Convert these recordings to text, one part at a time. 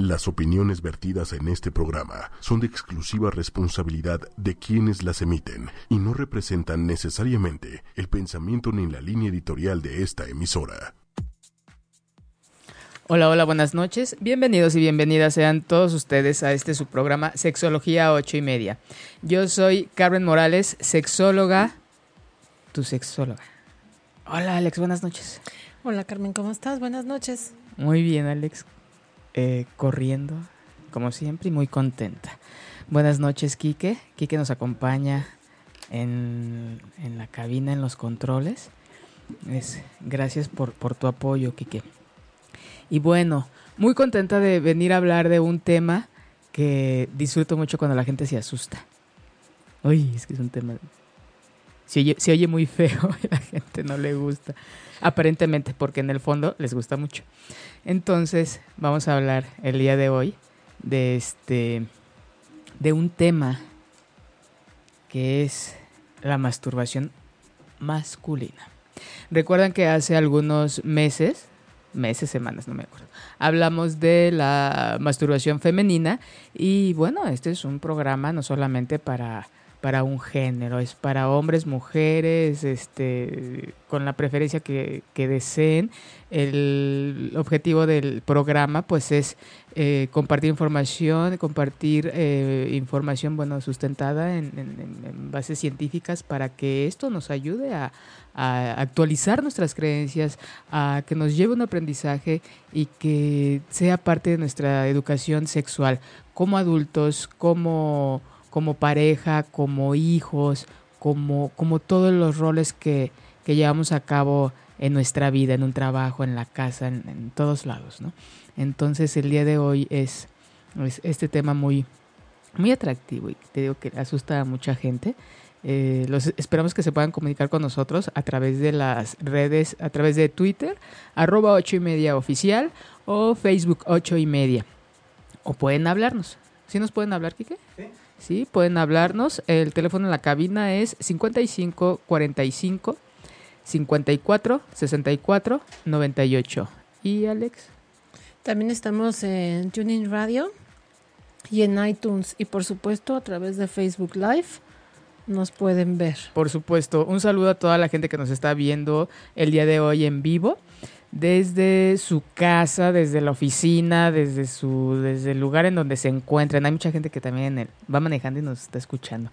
Las opiniones vertidas en este programa son de exclusiva responsabilidad de quienes las emiten y no representan necesariamente el pensamiento ni la línea editorial de esta emisora. Hola, hola, buenas noches. Bienvenidos y bienvenidas sean todos ustedes a este su programa Sexología 8 y media. Yo soy Carmen Morales, sexóloga, tu sexóloga. Hola, Alex, buenas noches. Hola, Carmen, ¿cómo estás? Buenas noches. Muy bien, Alex. Eh, corriendo, como siempre, y muy contenta. Buenas noches, Quique. Quique nos acompaña en, en la cabina, en los controles. Es, gracias por, por tu apoyo, Quique. Y bueno, muy contenta de venir a hablar de un tema que disfruto mucho cuando la gente se asusta. Uy, es que es un tema... Se oye, muy feo y la gente no le gusta. Aparentemente, porque en el fondo les gusta mucho. Entonces, vamos a hablar el día de hoy de este de un tema que es la masturbación masculina. Recuerdan que hace algunos meses, meses, semanas, no me acuerdo, hablamos de la masturbación femenina y bueno, este es un programa no solamente para para un género, es para hombres, mujeres, este, con la preferencia que, que deseen. El objetivo del programa pues es eh, compartir información, compartir eh, información bueno sustentada en, bases científicas para que esto nos ayude a, a, actualizar nuestras creencias, a que nos lleve un aprendizaje y que sea parte de nuestra educación sexual como adultos, como como pareja, como hijos, como, como todos los roles que, que, llevamos a cabo en nuestra vida, en un trabajo, en la casa, en, todos lados, ¿no? Entonces el día de hoy es, es, este tema muy, muy atractivo y te digo que asusta a mucha gente. Eh, los esperamos que se puedan comunicar con nosotros a través de las redes, a través de Twitter, arroba ocho y media oficial o Facebook ocho y media. O pueden hablarnos. ¿Sí nos pueden hablar, Kike? Sí. Sí, pueden hablarnos. El teléfono en la cabina es 55 45 54 64 98. ¿Y Alex? También estamos en Tuning Radio y en iTunes y por supuesto a través de Facebook Live nos pueden ver. Por supuesto, un saludo a toda la gente que nos está viendo el día de hoy en vivo desde su casa, desde la oficina, desde su, desde el lugar en donde se encuentran. Hay mucha gente que también va manejando y nos está escuchando.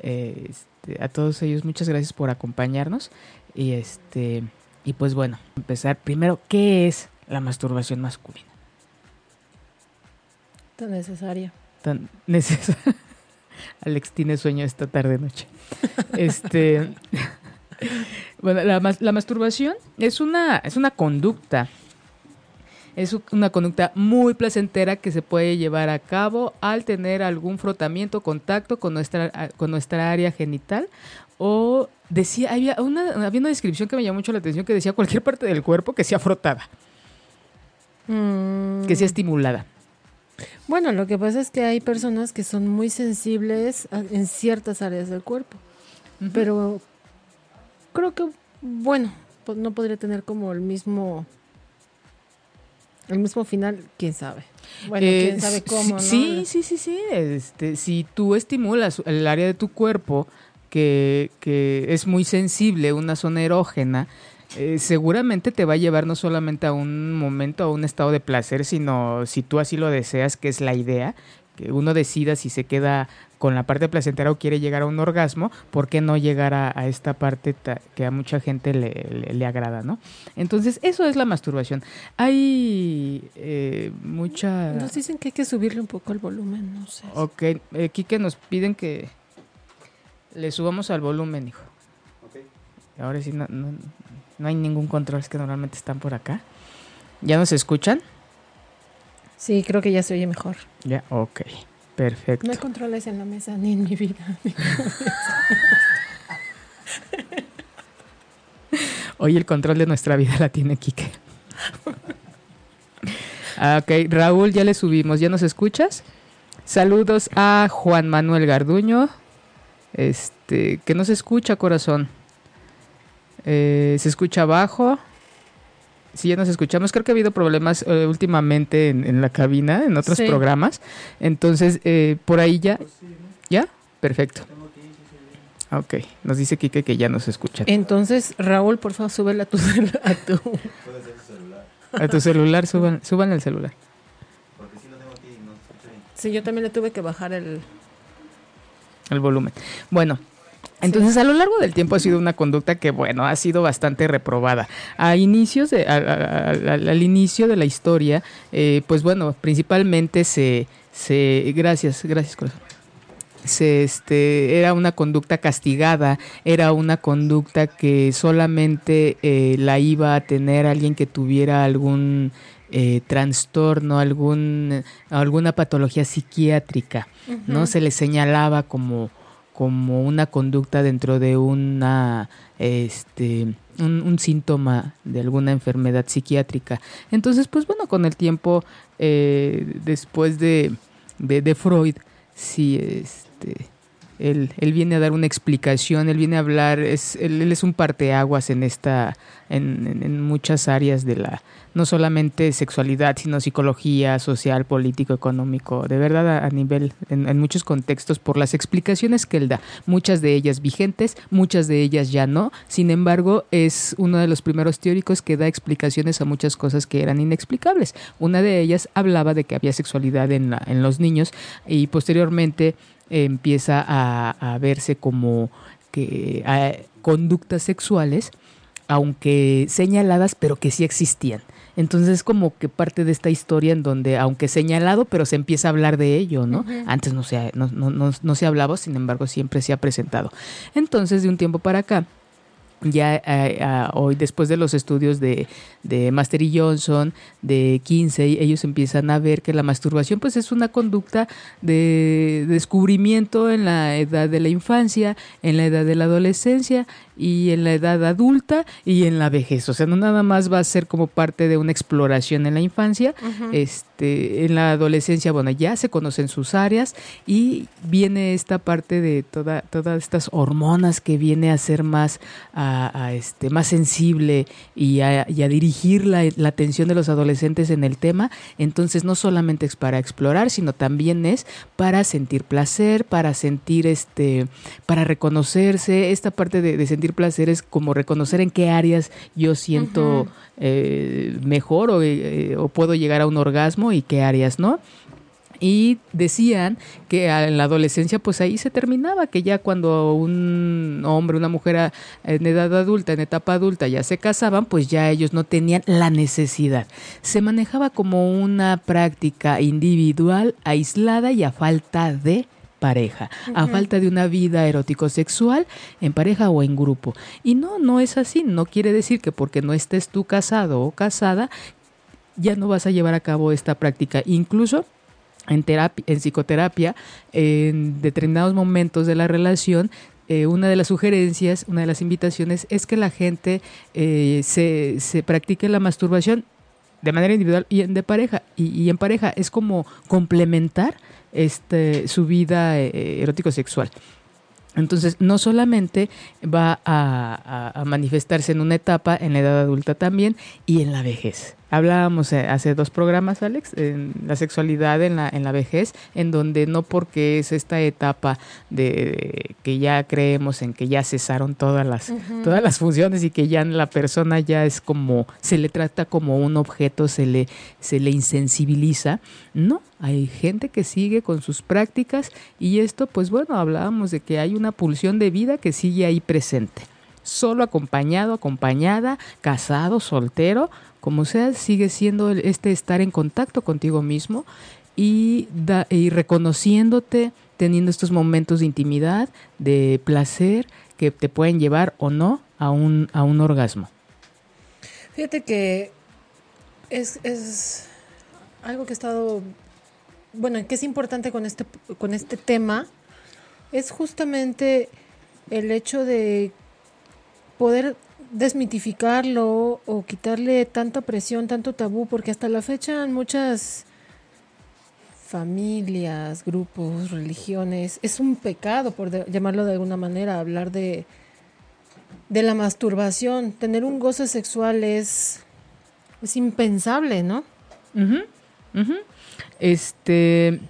Eh, este, a todos ellos, muchas gracias por acompañarnos. Y este, y pues bueno, empezar primero, ¿qué es la masturbación masculina? Tan necesaria. Tan necesaria. Alex tiene sueño esta tarde noche. este bueno, la, la, masturbación es una, es una conducta. Es una conducta muy placentera que se puede llevar a cabo al tener algún frotamiento, contacto con nuestra, con nuestra área genital. O decía, había una, había una descripción que me llamó mucho la atención que decía cualquier parte del cuerpo que sea frotada. Mm. Que sea estimulada. Bueno, lo que pasa es que hay personas que son muy sensibles en ciertas áreas del cuerpo. Uh -huh. Pero creo que, bueno, no podría tener como el mismo el mismo final, quién sabe. Bueno, eh, quién sabe cómo, sí, ¿no? Sí, sí, sí, este, si tú estimulas el área de tu cuerpo que, que es muy sensible, una zona erógena, eh, seguramente te va a llevar no solamente a un momento, a un estado de placer, sino si tú así lo deseas, que es la idea, que uno decida si se queda con la parte placentera o quiere llegar a un orgasmo, ¿por qué no llegar a, a esta parte que a mucha gente le, le, le, agrada, ¿no? Entonces, eso es la masturbación. Hay eh, mucha... Nos dicen que hay que subirle un poco el volumen, no sé. Ok, eh, Kike, nos piden que le subamos al volumen, hijo. Okay. Ahora sí, no, no, no hay ningún control, es que normalmente están por acá. ¿Ya nos escuchan? Sí, creo que ya se oye mejor. Ya, ok. Perfecto. No hay controles en la mesa ni en mi vida. Hoy el control de nuestra vida la tiene Quique. Ah, ok, Raúl, ya le subimos. ¿Ya nos escuchas? Saludos a Juan Manuel Garduño. Este, que no se escucha, corazón. Eh, se escucha abajo. Sí, ya nos escuchamos. Creo que ha habido problemas eh, últimamente en, la cabina, en otros programas. Entonces, eh, por ahí ya. ¿Ya? Perfecto. Ok, nos dice Kike que ya nos escucha. Entonces, Raúl, por favor, súbela a tu, a tu... a tu celular, suban, suban el celular. Porque si lo tengo aquí, no escucho bien. Sí, yo también le tuve que bajar el... El volumen. Bueno, entonces, a lo largo del tiempo ha sido una conducta que, bueno, ha sido bastante reprobada. A inicios de, al inicio de la historia, eh, pues bueno, principalmente se, se, gracias, gracias corazón. Se, este, era una conducta castigada, era una conducta que solamente eh, la iba a tener alguien que tuviera algún eh, trastorno, algún, alguna patología psiquiátrica, ¿no? Se le señalaba como como una conducta dentro de una este un, síntoma de alguna enfermedad psiquiátrica. Entonces pues bueno con el tiempo eh, después de, de, Freud sí este él, él, viene a dar una explicación, él viene a hablar, es, él, es un parteaguas en esta, en, en, muchas áreas de la, no solamente sexualidad, sino psicología, social, político, económico, de verdad a, nivel, en, muchos contextos, por las explicaciones que él da, muchas de ellas vigentes, muchas de ellas ya no, sin embargo, es uno de los primeros teóricos que da explicaciones a muchas cosas que eran inexplicables. Una de ellas hablaba de que había sexualidad en, la, en los niños y posteriormente empieza a, verse como que conductas sexuales, aunque señaladas, pero que sí existían. Entonces como que parte de esta historia en donde, aunque señalado, pero se empieza a hablar de ello, ¿no? Antes no se, no, no, no, no se hablaba, sin embargo siempre se ha presentado. Entonces, de un tiempo para acá, ya eh, hoy después de los estudios de, de Master y Johnson, de Kinsey, ellos empiezan a ver que la masturbación pues es una conducta de descubrimiento en la edad de la infancia, en la edad de la adolescencia y en la edad adulta y en la vejez. O sea, no nada más va a ser como parte de una exploración en la infancia, este, en la adolescencia, bueno, ya se conocen sus áreas y viene esta parte de toda, todas estas hormonas que viene a ser más, a, este, más sensible y a, dirigir la, la, atención de los adolescentes en el tema. Entonces, no solamente es para explorar, sino también es para sentir placer, para sentir este, para reconocerse, esta parte de sentir placer es como reconocer en qué áreas yo siento eh, mejor eh, o, puedo llegar a un orgasmo y qué áreas no. Y decían que en la adolescencia pues ahí se terminaba, que ya cuando un hombre, una mujer en edad adulta, en etapa adulta ya se casaban, pues ya ellos no tenían la necesidad. Se manejaba como una práctica individual, aislada y a falta de pareja, a falta de una vida erótico-sexual en pareja o en grupo. Y no, no es así. No quiere decir que porque no estés tú casado o casada, ya no vas a llevar a cabo esta práctica. Incluso en, terapia, en psicoterapia, en determinados momentos de la relación, eh, una de las sugerencias, una de las invitaciones es que la gente eh, se, se practique la masturbación de manera individual y de pareja. Y, en pareja es como complementar este, su vida eh, erótico-sexual. Entonces, no solamente va a, manifestarse en una etapa, en la edad adulta también, y en la vejez. Hablábamos eh, hace dos programas, Alex, en la sexualidad en la, en la vejez, en donde no porque es esta etapa de, que ya creemos en que ya cesaron todas las, todas las funciones y que ya la persona ya es como, se le trata como un objeto, se le, se le insensibiliza. No, hay gente que sigue con sus prácticas y esto, pues bueno, hablábamos de que hay una pulsión de vida que sigue ahí presente. Solo acompañado, acompañada, casado, soltero, como sea, sigue siendo este estar en contacto contigo mismo y, y reconociéndote, teniendo estos momentos de intimidad, de placer que te pueden llevar o no a un, a un orgasmo. Fíjate que es, es algo que he estado, bueno, que es importante con este, con este tema, es justamente el hecho de poder desmitificarlo o quitarle tanta presión, tanto tabú, porque hasta la fecha muchas familias, grupos, religiones, es un pecado, por llamarlo de alguna manera, hablar de, de la masturbación. Tener un goce sexual es es impensable, ¿no? Este.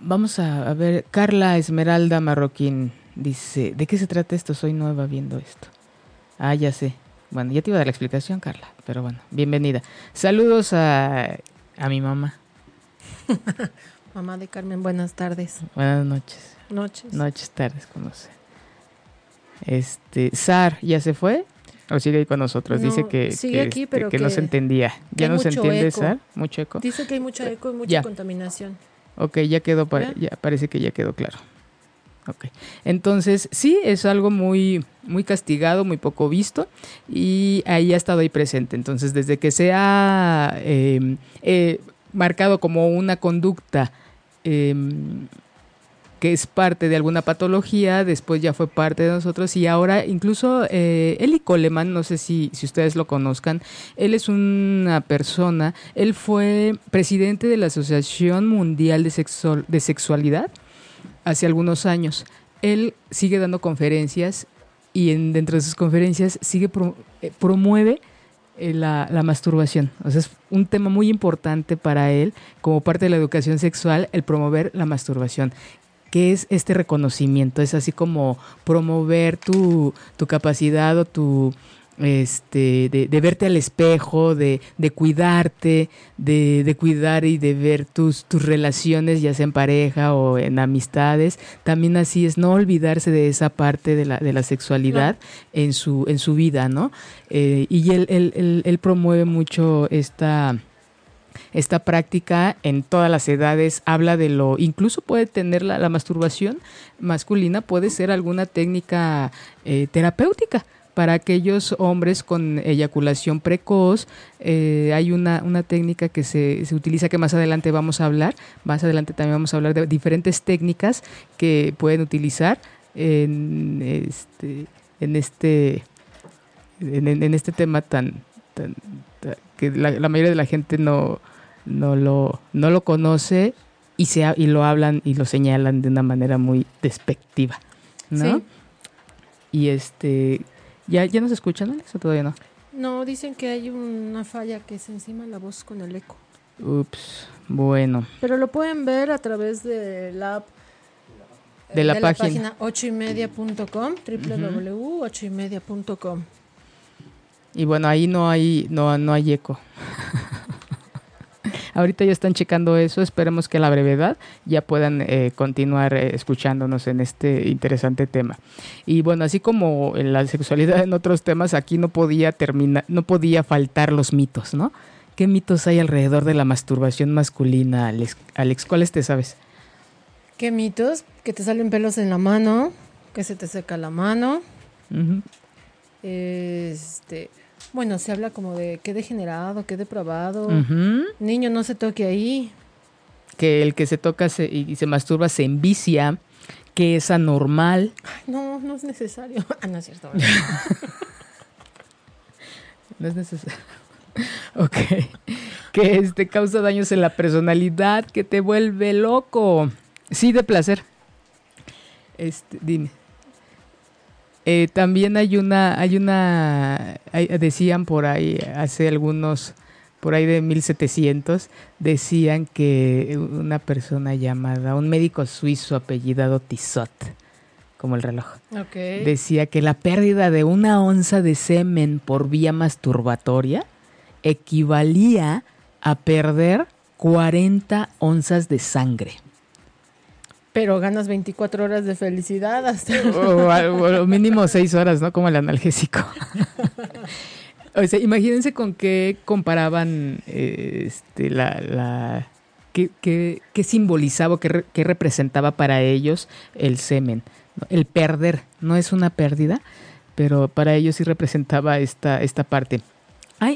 Vamos a, ver. Carla Esmeralda Marroquín dice: ¿De qué se trata esto? Soy nueva viendo esto. Ah, ya sé. Bueno, ya te iba a dar la explicación, Carla. Pero bueno, bienvenida. Saludos a, a mi mamá. mamá de Carmen, buenas tardes. Buenas noches. Noches. Noches, tardes, como sé. Este, Sar, ¿ya se fue? ¿O sigue ahí con nosotros? Dice que, aquí, este, que, no se entendía. ¿Ya no se entiende, Sar? Mucho eco. Dice que hay mucho eco y mucha contaminación. Ok, ya quedó, ¿Ya? parece que ya quedó claro. Ok. Entonces, sí, es algo muy, muy castigado, muy poco visto y ahí ha estado ahí presente. Entonces, desde que se ha em, eh, marcado como una conducta em, que es parte de alguna patología, después ya fue parte de nosotros y ahora incluso eh, Eli Coleman, no sé si, si ustedes lo conozcan, él es una persona, él fue presidente de la Asociación Mundial de, de Sexualidad hace algunos años. Él sigue dando conferencias y en, dentro de sus conferencias sigue eh, promueve eh, la, la, masturbación. O sea, es un tema muy importante para él como parte de la educación sexual, el promover la masturbación. ¿Qué es este reconocimiento? Es así como promover tu, tu capacidad o tu este, de, verte al espejo, de, de cuidarte, de, de, cuidar y de ver tus, tus relaciones, ya sea en pareja o en amistades. También así es no olvidarse de esa parte de la, de la sexualidad en, su, en su vida, ¿no? Eh, y él, él, él, promueve mucho esta esta práctica en todas las edades habla de lo, incluso puede tener la, masturbación masculina, puede ser alguna técnica eh, terapéutica para aquellos hombres con eyaculación precoz, eh, hay una, una técnica que se, se, utiliza que más adelante vamos a hablar. Más adelante también vamos a hablar de diferentes técnicas que pueden utilizar en este, en este, en, este tema tan, que la, mayoría de la gente no, no, lo, no lo conoce y, se, y lo hablan y lo señalan de una manera muy despectiva. ¿no? Y este ¿Ya, ya nos escuchan, Alex, o todavía no? No, dicen que hay una falla que es encima la voz con el eco. Ups, bueno. Pero lo pueden ver a través de la de la, página. 8 y media.com, www.8ymedia.com. Y bueno, ahí no hay, no, no hay eco. Ahorita ya están checando eso, esperemos que a la brevedad ya puedan eh, continuar eh, escuchándonos en este interesante tema. Y bueno, así como en la sexualidad en otros temas, aquí no podía terminar, no podía faltar los mitos, ¿no? ¿Qué mitos hay alrededor de la masturbación masculina, Alex? Alex ¿Cuáles te sabes? ¿Qué mitos? Que te salen pelos en la mano, que se te seca la mano. Este, bueno, se habla como de qué degenerado, qué depravado. Niño, no se toque ahí. Que el que se toca y se masturba se envicia, que es anormal. no, no es necesario. Ah, no es cierto. no es necesario. Ok. Que este causa daños en la personalidad, que te vuelve loco. Sí, de placer. Este, dime. Eh, también hay una, hay una, decían por ahí hace algunos, por ahí de 1700, decían que una persona llamada, un médico suizo apellidado Tissot, como el reloj, decía que la pérdida de una onza de semen por vía masturbatoria equivalía a perder 40 onzas de sangre. Pero ganas 24 horas de felicidad hasta... O, mínimo 6 horas, ¿no? Como el analgésico. o sea, imagínense con qué comparaban este, la... la qué, qué, simbolizaba, qué, qué, representaba para ellos el semen. El perder, no es una pérdida, pero para ellos sí representaba esta, esta parte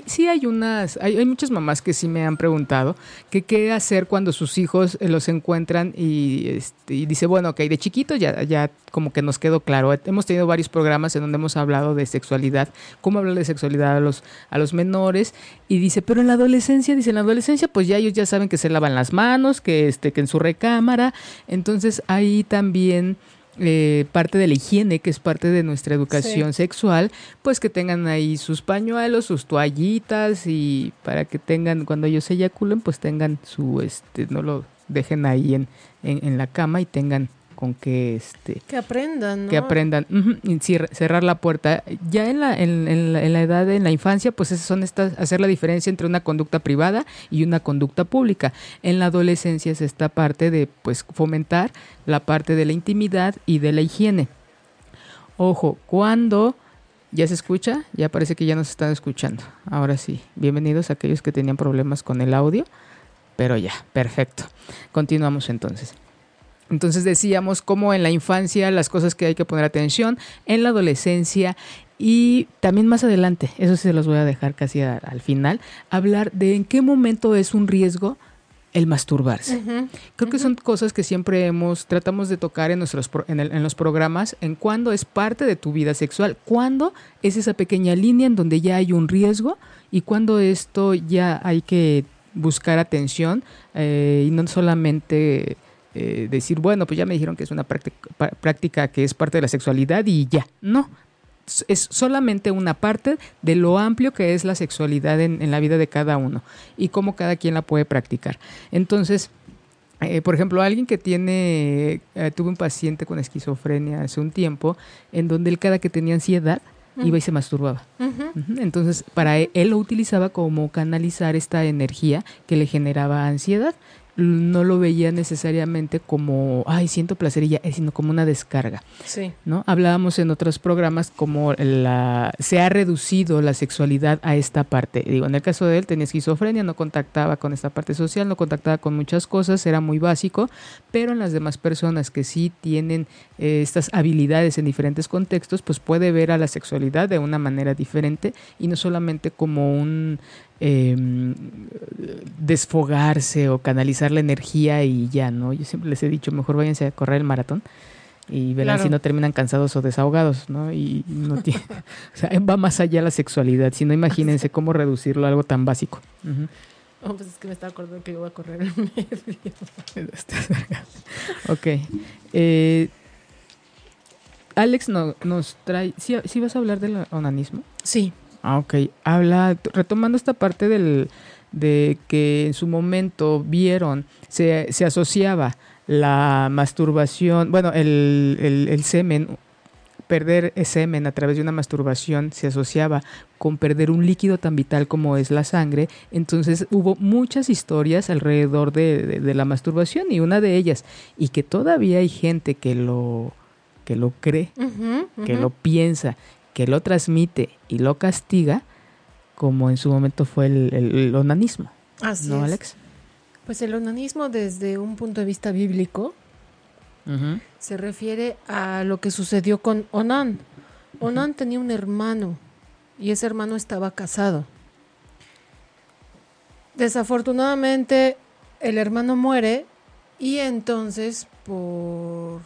sí hay unas, hay, muchas mamás que sí me han preguntado qué hacer cuando sus hijos eh, los encuentran y, este, y dice, bueno, ok, de chiquito ya, ya como que nos quedó claro. Hemos tenido varios programas en donde hemos hablado de sexualidad, cómo hablar de sexualidad a los, a los menores y dice, pero en la adolescencia, dice, en la adolescencia pues ya ellos ya saben que se lavan las manos, que, este, que en su recámara, entonces ahí también eh, parte de la higiene, que es parte de nuestra educación sexual, pues que tengan ahí sus pañuelos, sus toallitas y para que tengan, cuando ellos se eyaculen, pues tengan su, este, no lo dejen ahí en, en la cama y tengan con que este que aprendan que aprendan cerrar la puerta ya en la, en, la, edad en la infancia pues esas son estas hacer la diferencia entre una conducta privada y una conducta pública en la adolescencia es esta parte de pues fomentar la parte de la intimidad y de la higiene ojo cuando ¿Ya se escucha? Ya parece que ya nos están escuchando. Ahora sí, bienvenidos a aquellos que tenían problemas con el audio, pero ya, perfecto. Continuamos entonces. Entonces decíamos cómo en la infancia las cosas que hay que poner atención, en la adolescencia y también más adelante, eso se los voy a dejar casi al final, hablar de en qué momento es un riesgo el masturbarse. Creo que son cosas que siempre hemos, tratamos de tocar en, nuestros, en, en, los programas, en cuándo es parte de tu vida sexual, cuándo es esa pequeña línea en donde ya hay un riesgo y cuándo esto ya hay que buscar atención eh, y no solamente eh, decir, bueno, pues ya me dijeron que es una práctica, que es parte de la sexualidad y ya. No, es solamente una parte de lo amplio que es la sexualidad en, la vida de cada uno y cómo cada quien la puede practicar. Entonces, eh, por ejemplo, alguien que tiene, eh, tuve un paciente con esquizofrenia hace un tiempo, en donde él cada que tenía ansiedad, iba y se masturbaba. Entonces, para él, él, lo utilizaba como canalizar esta energía que le generaba ansiedad no lo veía necesariamente como, ay, siento placer y ya, eh, sino como una descarga. Sí. ¿no? Hablábamos en otros programas como la, se ha reducido la sexualidad a esta parte. Digo, en el caso de él tenía esquizofrenia, no contactaba con esta parte social, no contactaba con muchas cosas, era muy básico, pero en las demás personas que sí tienen eh, estas habilidades en diferentes contextos, pues puede ver a la sexualidad de una manera diferente y no solamente como un eh, desfogarse o canalizar la energía y ya, ¿no? Yo siempre les he dicho, mejor váyanse a correr el maratón y verán si no terminan cansados o desahogados, ¿no? Y no tiene, o sea, va más allá la sexualidad, si no imagínense cómo reducirlo a algo tan básico. Oh, pues es que me estaba acordando que iba a correr el medio. ok. Eh, Alex no, nos trae, ¿sí, ¿sí vas a hablar del onanismo? Sí. Ah, ok. Habla, retomando esta parte del, de que en su momento vieron, se, se asociaba la masturbación, bueno, el, el, semen, perder semen a través de una masturbación se asociaba con perder un líquido tan vital como es la sangre. Entonces hubo muchas historias alrededor de, de, la masturbación y una de ellas, y que todavía hay gente que lo, que lo cree, que lo piensa que lo transmite y lo castiga, como en su momento fue el, onanismo. Así ¿No, Alex? Pues el onanismo desde un punto de vista bíblico se refiere a lo que sucedió con Onán. Onán tenía un hermano y ese hermano estaba casado. Desafortunadamente el hermano muere y entonces por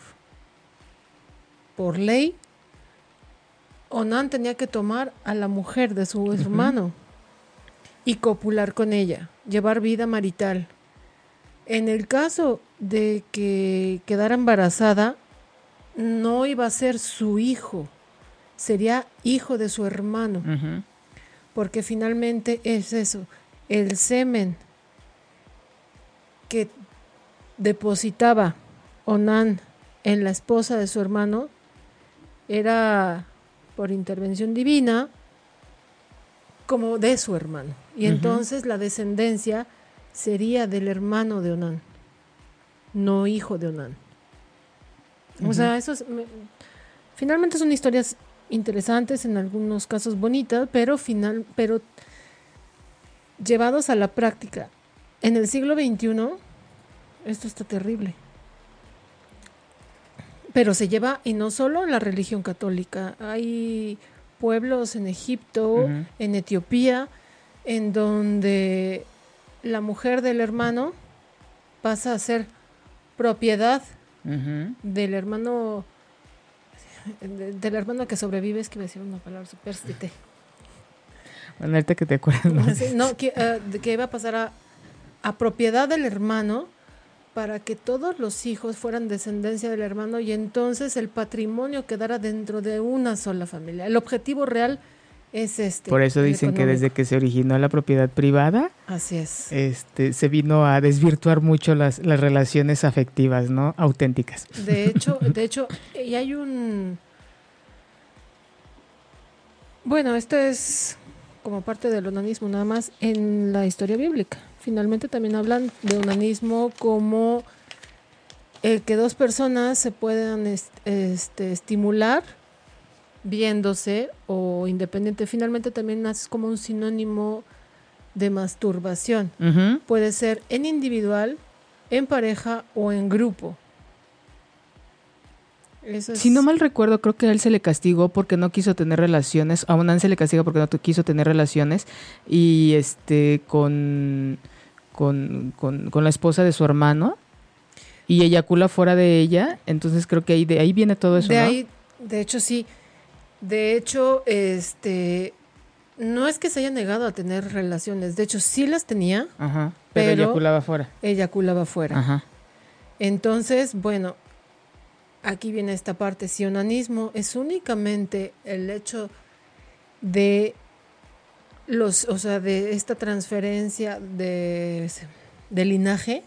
por ley Onan tenía que tomar a la mujer de su hermano y copular con ella, llevar vida marital. En el caso de que quedara embarazada, no iba a ser su hijo, sería hijo de su hermano, porque finalmente es eso, el semen que depositaba Onan en la esposa de su hermano era por intervención divina como de su hermano. Y entonces la descendencia sería del hermano de Onán, no hijo de Onán. O sea, eso finalmente son historias interesantes, en algunos casos bonitas, pero final, pero llevados a la práctica. En el siglo XXI, esto está terrible pero se lleva, y no solo en la religión católica, hay pueblos en Egipto, en Etiopía, en donde la mujer del hermano pasa a ser propiedad del hermano del hermano que sobrevive, es que me decir una palabra super Bueno, ahorita que te acuerdas. No, que, uh, que, iba a pasar a, a propiedad del hermano para que todos los hijos fueran descendencia del hermano y entonces el patrimonio quedara dentro de una sola familia. El objetivo real es este. Por eso dicen que desde que se originó la propiedad privada, así es. Este se vino a desvirtuar mucho las, las relaciones afectivas, ¿no? Auténticas. De hecho, de hecho, y hay un bueno, esto es como parte del onanismo nada más en la historia bíblica. Finalmente también hablan de onanismo como el que dos personas se puedan este, estimular viéndose o independiente. Finalmente también es como un sinónimo de masturbación. Puede ser en individual, en pareja o en grupo. Si no mal recuerdo, creo que a él se le castigó porque no quiso tener relaciones. A Onan se le castiga porque no quiso tener relaciones. Y este, con, con, con, la esposa de su hermano. Y eyacula fuera de ella. Entonces creo que ahí, de ahí viene todo eso. De ahí, de hecho, sí. De hecho, este. No es que se haya negado a tener relaciones. De hecho, sí las tenía. Ajá. Pero, pero eyaculaba fuera. Eyaculaba fuera. Ajá. Entonces, bueno, aquí viene esta parte, si onanismo es únicamente el hecho de los, o sea, de esta transferencia de, de linaje,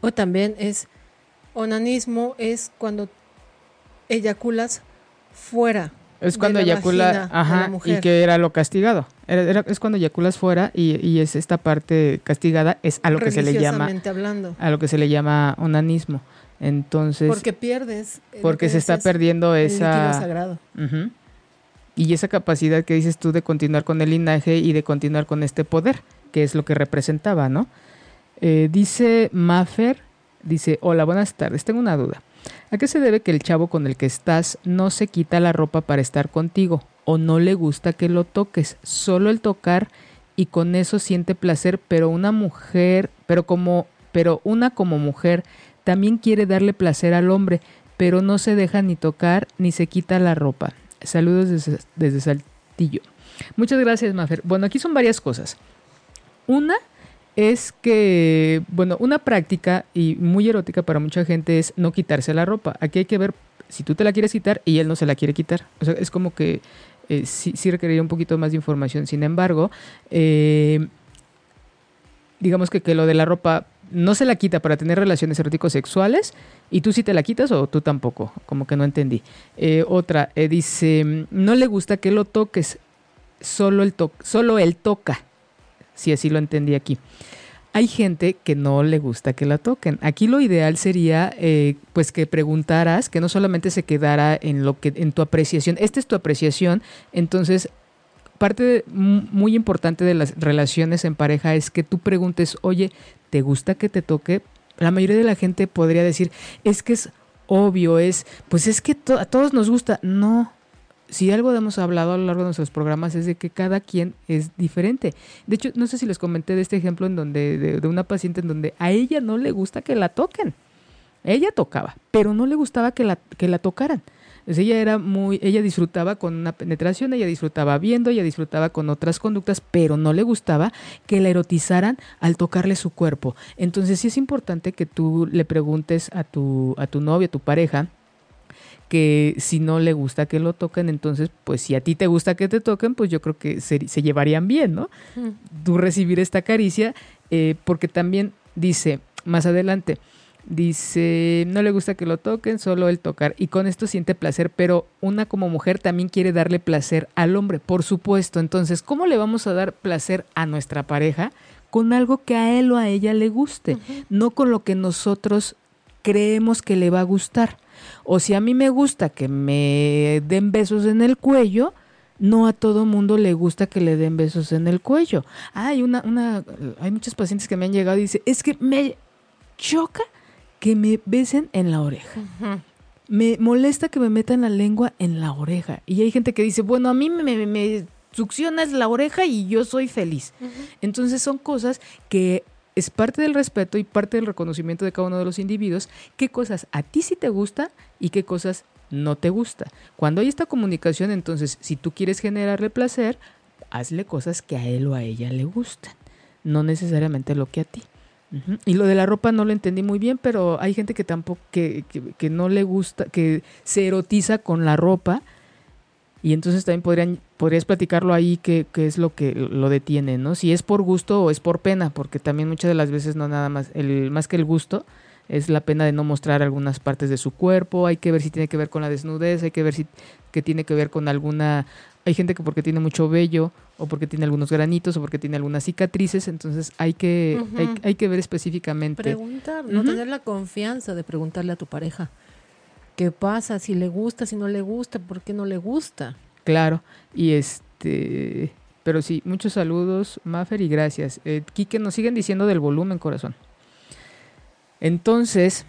o también es onanismo es cuando eyaculas fuera. Es cuando eyacula, ajá, y que era lo castigado. Era, es cuando eyaculas fuera y, y, es esta parte castigada, es a lo que se le llama, hablando. a lo que se le llama onanismo. Entonces. Porque pierdes. Porque se está perdiendo esa. sagrado. Y esa capacidad que dices tú de continuar con el linaje y de continuar con este poder, que es lo que representaba, ¿no? Eh, dice Maffer, dice, hola, buenas tardes, tengo una duda. ¿A qué se debe que el chavo con el que estás no se quita la ropa para estar contigo? ¿O no le gusta que lo toques? Solo el tocar y con eso siente placer, pero una mujer, pero como, pero una como mujer también quiere darle placer al hombre, pero no se deja ni tocar ni se quita la ropa. Saludos desde, Saltillo. Muchas gracias, Mafer. Bueno, aquí son varias cosas. Una es que, bueno, una práctica y muy erótica para mucha gente es no quitarse la ropa. Aquí hay que ver si tú te la quieres quitar y él no se la quiere quitar. O sea, es como que eh, sí, sí, requeriría un poquito más de información. Sin embargo, eh, digamos que, que lo de la ropa no se la quita para tener relaciones eróticos sexuales y tú sí te la quitas o tú tampoco, como que no entendí. Eh, otra, eh, dice, no le gusta que lo toques, solo él, to solo él toca, si así lo entendí aquí. Hay gente que no le gusta que la toquen. Aquí lo ideal sería, eh, pues, que preguntaras, que no solamente se quedara en lo que, en tu apreciación. Esta es tu apreciación, entonces parte muy importante de las relaciones en pareja es que tú preguntes, oye, ¿te gusta que te toque? La mayoría de la gente podría decir, es que es obvio, es, pues es que a todos nos gusta. No, si algo hemos hablado a lo largo de nuestros programas es de que cada quien es diferente. De hecho, no sé si les comenté de este ejemplo en donde, de, de una paciente en donde a ella no le gusta que la toquen. Ella tocaba, pero no le gustaba que la, que la tocaran ella era muy, ella disfrutaba con una penetración, ella disfrutaba viendo, ella disfrutaba con otras conductas, pero no le gustaba que la erotizaran al tocarle su cuerpo. Entonces sí es importante que tú le preguntes a tu, a tu novio, a tu pareja, que si no le gusta que lo toquen, entonces, pues si a ti te gusta que te toquen, pues yo creo que se, llevarían bien, ¿no? Tú recibir esta caricia, eh, porque también dice más adelante, Dice, no le gusta que lo toquen, solo el tocar. Y con esto siente placer, pero una como mujer también quiere darle placer al hombre, por supuesto. Entonces, ¿cómo le vamos a dar placer a nuestra pareja? Con algo que a él o a ella le guste, no con lo que nosotros creemos que le va a gustar. O si a mí me gusta que me den besos en el cuello, no a todo mundo le gusta que le den besos en el cuello. Hay una, una, hay muchos pacientes que me han llegado y dicen, es que me choca que me besen en la oreja. Me molesta que me metan la lengua en la oreja. Y hay gente que dice, bueno, a mí me, me, me succionas la oreja y yo soy feliz. Entonces son cosas que es parte del respeto y parte del reconocimiento de cada uno de los individuos, qué cosas a ti sí te gusta y qué cosas no te gusta. Cuando hay esta comunicación, entonces, si tú quieres generarle placer, hazle cosas que a él o a ella le gustan, no necesariamente lo que a ti. Y lo de la ropa no lo entendí muy bien, pero hay gente que tampoco, que, que, no le gusta, que se erotiza con la ropa. Y entonces también podrían, podrías platicarlo ahí qué, es lo que lo detiene, ¿no? Si es por gusto o es por pena, porque también muchas de las veces no nada más, el, más que el gusto, es la pena de no mostrar algunas partes de su cuerpo, hay que ver si tiene que ver con la desnudez, hay que ver si que tiene que ver con alguna hay gente que porque tiene mucho vello o porque tiene algunos granitos o porque tiene algunas cicatrices, entonces hay que, hay, que ver específicamente. Preguntar, no tener la confianza de preguntarle a tu pareja qué pasa, si le gusta, si no le gusta, por qué no le gusta. Claro, y este, pero sí, muchos saludos, Maffer, y gracias. Eh, Quique, nos siguen diciendo del volumen, corazón. Entonces,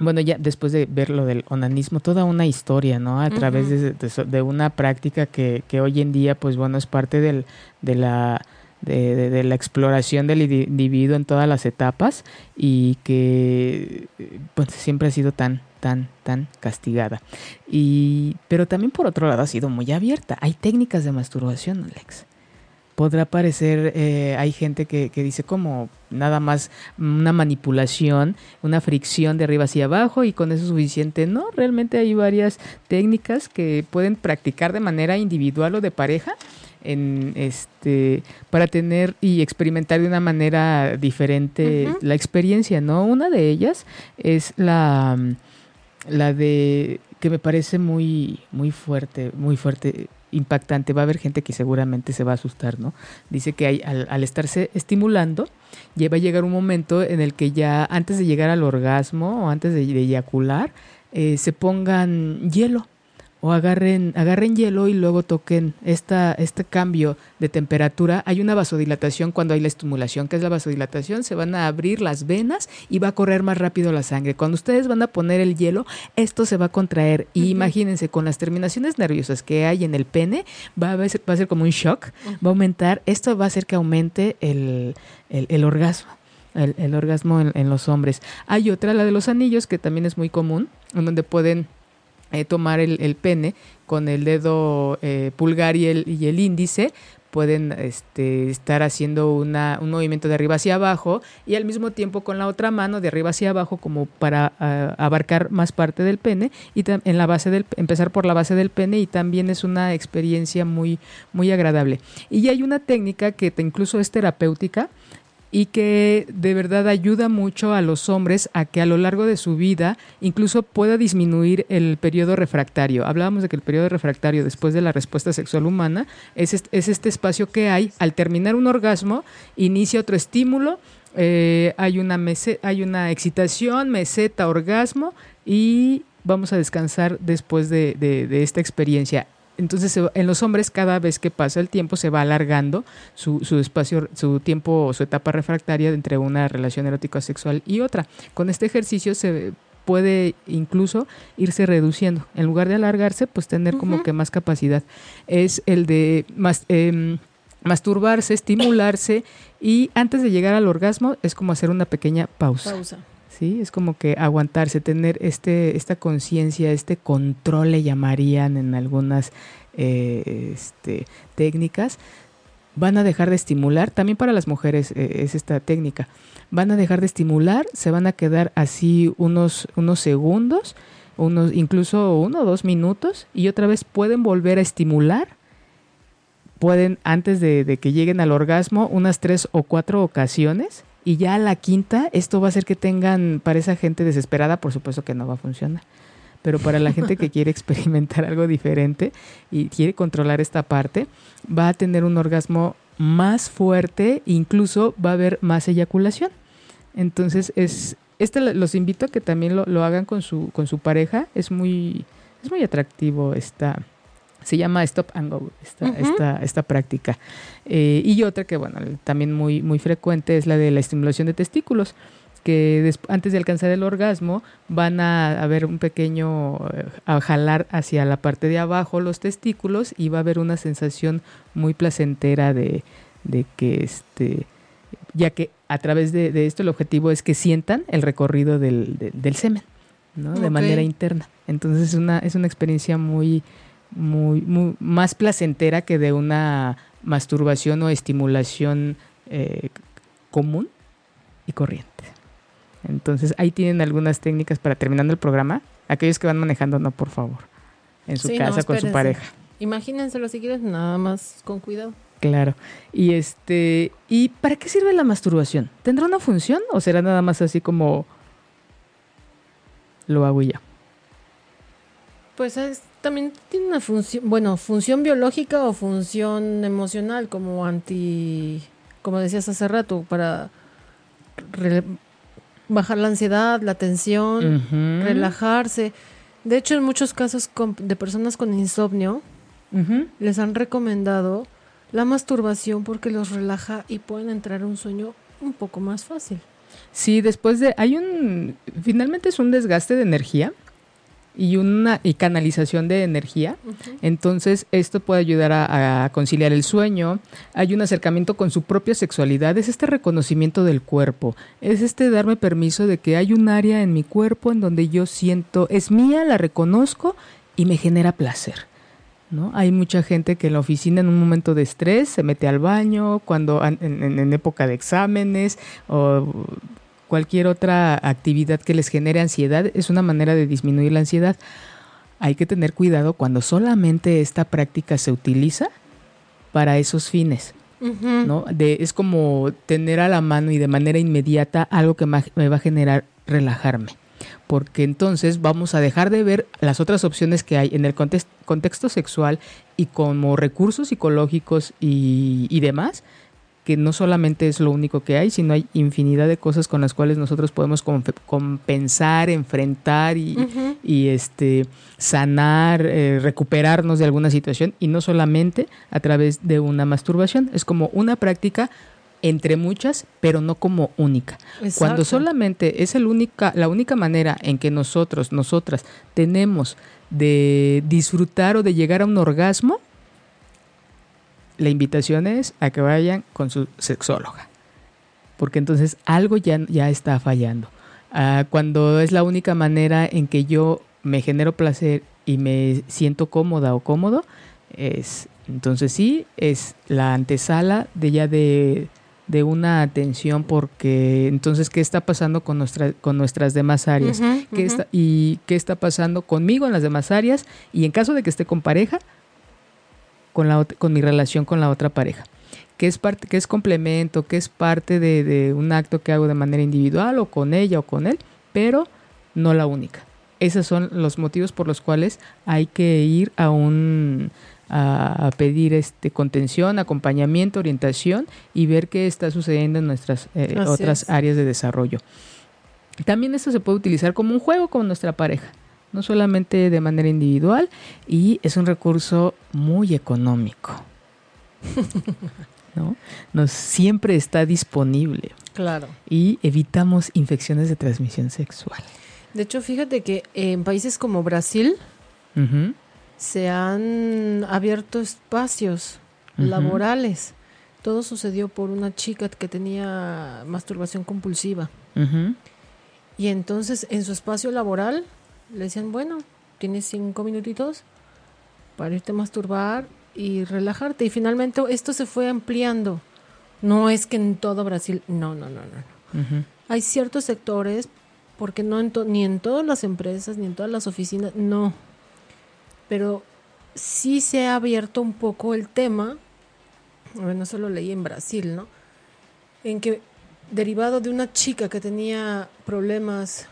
bueno, ya después de ver lo del onanismo, toda una historia, ¿no? A través de, una práctica que, que, hoy en día, pues bueno, es parte del, de la... De, la exploración del individuo en todas las etapas y que pues siempre ha sido tan tan tan castigada. Y pero también por otro lado ha sido muy abierta. Hay técnicas de masturbación Alex podrá parecer, eh, hay gente que, que, dice como nada más una manipulación, una fricción de arriba hacia abajo y con eso es suficiente. No, realmente hay varias técnicas que pueden practicar de manera individual o de pareja en este para tener y experimentar de una manera diferente la experiencia, ¿no? Una de ellas es la la de que me parece muy muy fuerte, muy fuerte impactante. Va a haber gente que seguramente se va a asustar, ¿no? Dice que hay, al, estarse estimulando, ya va a llegar un momento en el que ya antes de llegar al orgasmo o antes de, eyacular, eh, se pongan hielo o agarren, agarren hielo y luego toquen esta, este cambio de temperatura. Hay una vasodilatación cuando hay la estimulación. ¿Qué es la vasodilatación? Se van a abrir las venas y va a correr más rápido la sangre. Cuando ustedes van a poner el hielo, esto se va a contraer. Y imagínense, con las terminaciones nerviosas que hay en el pene, va a, ser, va a ser como un shock, va a aumentar. Esto va a hacer que aumente el, el, orgasmo. El, orgasmo en, en los hombres. Hay otra, la de los anillos, que también es muy común, en donde pueden eh, tomar el, pene con el dedo eh, pulgar y el, y el índice pueden este, estar haciendo una, un movimiento de arriba hacia abajo y al mismo tiempo con la otra mano de arriba hacia abajo como para ah, abarcar más parte del pene y en la base del empezar por la base del pene y también es una experiencia muy muy agradable. Y hay una técnica que incluso es terapéutica y que de verdad ayuda mucho a los hombres a que a lo largo de su vida incluso pueda disminuir el periodo refractario. Hablábamos de que el periodo refractario después de la respuesta sexual humana es, este espacio que hay al terminar un orgasmo, inicia otro estímulo, eh, hay, una hay una excitación, meseta, orgasmo y vamos a descansar después de, de esta experiencia. Entonces, en los hombres, cada vez que pasa el tiempo, se va alargando su, su espacio, su tiempo, o su etapa refractaria entre una relación erótica sexual y otra. Con este ejercicio se puede incluso irse reduciendo. En lugar de alargarse, pues tener como que más capacidad. Es el de más, em, masturbarse, estimularse y antes de llegar al orgasmo es como hacer una pequeña pausa. Pausa. ¿Sí? Es como que aguantarse, tener este, esta conciencia, este control le llamarían en algunas eh, este, técnicas, van a dejar de estimular, también para las mujeres eh, es esta técnica, van a dejar de estimular, se van a quedar así unos, unos segundos, unos, incluso uno o dos minutos, y otra vez pueden volver a estimular, pueden antes de, de que lleguen al orgasmo unas tres o cuatro ocasiones, y ya la quinta, esto va a hacer que tengan, para esa gente desesperada, por supuesto que no va a funcionar. Pero para la gente que quiere experimentar algo diferente y quiere controlar esta parte, va a tener un orgasmo más fuerte, incluso va a haber más eyaculación. Entonces, es, este los invito a que también lo, lo hagan con su, con su pareja. Es muy, es muy atractivo esta, se llama Stop and Go, esta, esta, esta práctica. Eh, y otra que, bueno, también muy, muy frecuente es la de la estimulación de testículos, que antes de alcanzar el orgasmo van a haber un pequeño, eh, a jalar hacia la parte de abajo los testículos y va a haber una sensación muy placentera de, de que este ya que a través de, esto el objetivo es que sientan el recorrido del, del semen, ¿no? De manera interna. Entonces es una, es una experiencia muy, muy, muy más placentera que de una masturbación o estimulación eh, común y corriente. Entonces ahí tienen algunas técnicas para terminando el programa. Aquellos que van manejando, no, por favor. En su casa con su pareja. Imagínenselo si quieres, nada más con cuidado. Claro. Y este, ¿y para qué sirve la masturbación? ¿Tendrá una función o será nada más así como lo hago ya? Pues también tiene una función, bueno, función biológica o función emocional, como anti, como decías hace rato, para bajar la ansiedad, la tensión, relajarse. De hecho, en muchos casos de personas con insomnio, les han recomendado la masturbación porque los relaja y pueden entrar a un sueño un poco más fácil. Sí, después de hay un finalmente es un desgaste de energía y una y canalización de energía. Entonces, esto puede ayudar a, conciliar el sueño. Hay un acercamiento con su propia sexualidad. Es este reconocimiento del cuerpo. Es este darme permiso de que hay un área en mi cuerpo en donde yo siento, es mía, la reconozco y me genera placer. ¿No? Hay mucha gente que en la oficina en un momento de estrés se mete al baño, cuando en, en época de exámenes o cualquier otra actividad que les genere ansiedad es una manera de disminuir la ansiedad. Hay que tener cuidado cuando solamente esta práctica se utiliza para esos fines. ¿no? De, es como tener a la mano y de manera inmediata algo que me va a generar relajarme. Porque entonces vamos a dejar de ver las otras opciones que hay en el contexto sexual y como recursos psicológicos y, y demás que no solamente es lo único que hay, sino hay infinidad de cosas con las cuales nosotros podemos compensar, enfrentar y, este, sanar, eh, recuperarnos de alguna situación y no solamente a través de una masturbación. Es como una práctica entre muchas, pero no como única. Cuando solamente es el única, la única manera en que nosotros, nosotras, tenemos de disfrutar o de llegar a un orgasmo, la invitación es a que vayan con su sexóloga, porque entonces algo ya, ya está fallando. Ah, cuando es la única manera en que yo me genero placer y me siento cómoda o cómodo, es entonces sí, es la antesala de ya de, una atención porque entonces qué está pasando con, nuestra, con nuestras demás áreas y qué está pasando conmigo en las demás áreas y en caso de que esté con pareja, con, la, con mi relación con la otra pareja. Que es, parte, que es complemento, que es parte de, un acto que hago de manera individual o con ella o con él, pero no la única. Esos son los motivos por los cuales hay que ir a un a, pedir este contención, acompañamiento, orientación y ver qué está sucediendo en nuestras eh, otras áreas de desarrollo. También esto se puede utilizar como un juego con nuestra pareja no solamente de manera individual y es un recurso muy económico. ¿no? Nos siempre está disponible. Claro. Y evitamos infecciones de transmisión sexual. De hecho, fíjate que en países como Brasil se han abierto espacios laborales. Todo sucedió por una chica que tenía masturbación compulsiva. Y entonces en su espacio laboral le decían, bueno, tienes cinco minutitos para irte a masturbar y relajarte. Y finalmente esto se fue ampliando. No es que en todo Brasil, no, no, no, no. Hay ciertos sectores, porque no en ni en todas las empresas, ni en todas las oficinas, no. Pero sí se ha abierto un poco el tema, bueno, eso lo leí en Brasil, ¿no? En que derivado de una chica que tenía problemas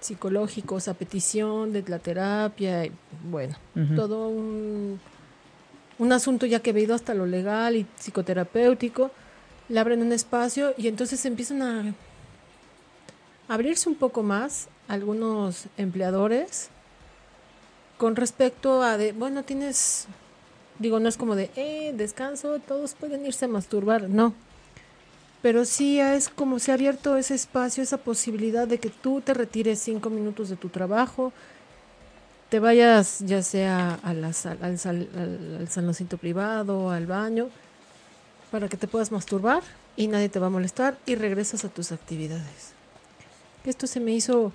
psicológicos a petición de la terapia, y, bueno, todo un, un asunto ya que ha ido hasta lo legal y psicoterapéutico, le abren un espacio y entonces empiezan a abrirse un poco más algunos empleadores con respecto a de, bueno, tienes, digo, no es como de, eh, descanso, todos pueden irse a masturbar, no pero sí es como se ha abierto ese espacio, esa posibilidad de que tú te retires cinco minutos de tu trabajo, te vayas ya sea a la al, sal, al, saloncito privado, al baño, para que te puedas masturbar y nadie te va a molestar y regresas a tus actividades. Esto se me hizo,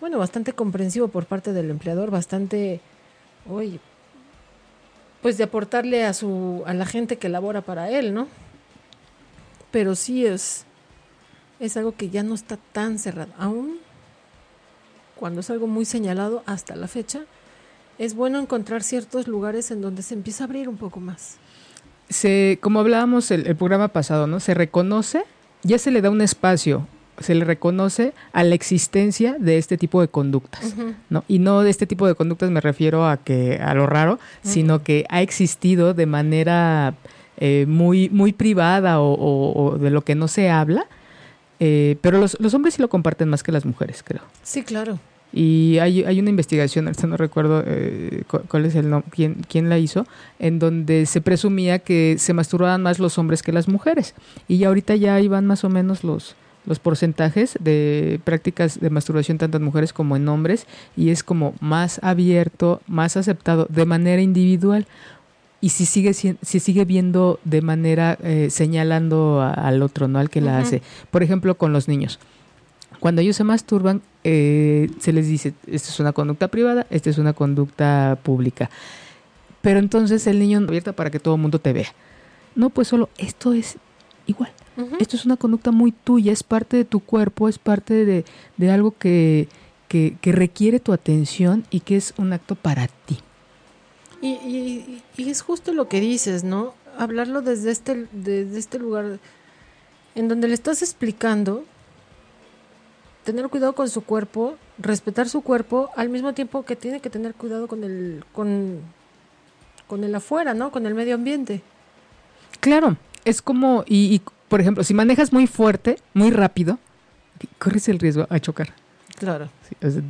bueno, bastante comprensivo por parte del empleador, bastante, oye, pues de aportarle a su a la gente que labora para él, ¿no? Pero sí es es algo que ya no está tan cerrado. Aún cuando es algo muy señalado hasta la fecha, es bueno encontrar ciertos lugares en donde se empieza a abrir un poco más. Se, como hablábamos el, el programa pasado, ¿no? Se reconoce, ya se le da un espacio, se le reconoce a la existencia de este tipo de conductas, ¿no? Y no de este tipo de conductas me refiero a que a lo raro, sino que ha existido de manera eh, muy muy privada o, o, de lo que no se habla, eh, pero los, los hombres sí lo comparten más que las mujeres, creo. Sí, claro. Y hay, hay una investigación, ahorita no recuerdo eh, cuál es el nombre, quién, quién la hizo, en donde se presumía que se masturbaban más los hombres que las mujeres. Y ahorita ya iban más o menos los, los porcentajes de prácticas de masturbación tanto en mujeres como en hombres y es como más abierto, más aceptado de manera individual y si sigue si sigue viendo de manera eh, señalando a, al otro, no al que la hace. Por ejemplo, con los niños. Cuando ellos se masturban, eh, se les dice, esta es una conducta privada, esta es una conducta pública. Pero entonces el niño abierta para que todo el mundo te vea. No, pues solo esto es igual. Uh -huh. Esto es una conducta muy tuya, es parte de tu cuerpo, es parte de, de algo que, que, que, requiere tu atención y que es un acto para ti. Y, y, y, es justo lo que dices, ¿no? Hablarlo desde este, desde este lugar en donde le estás explicando tener cuidado con su cuerpo, respetar su cuerpo, al mismo tiempo que tiene que tener cuidado con el, con, con el afuera, ¿no? Con el medio ambiente. Claro, es como, y, y por ejemplo, si manejas muy fuerte, muy rápido, corres el riesgo a chocar. Claro.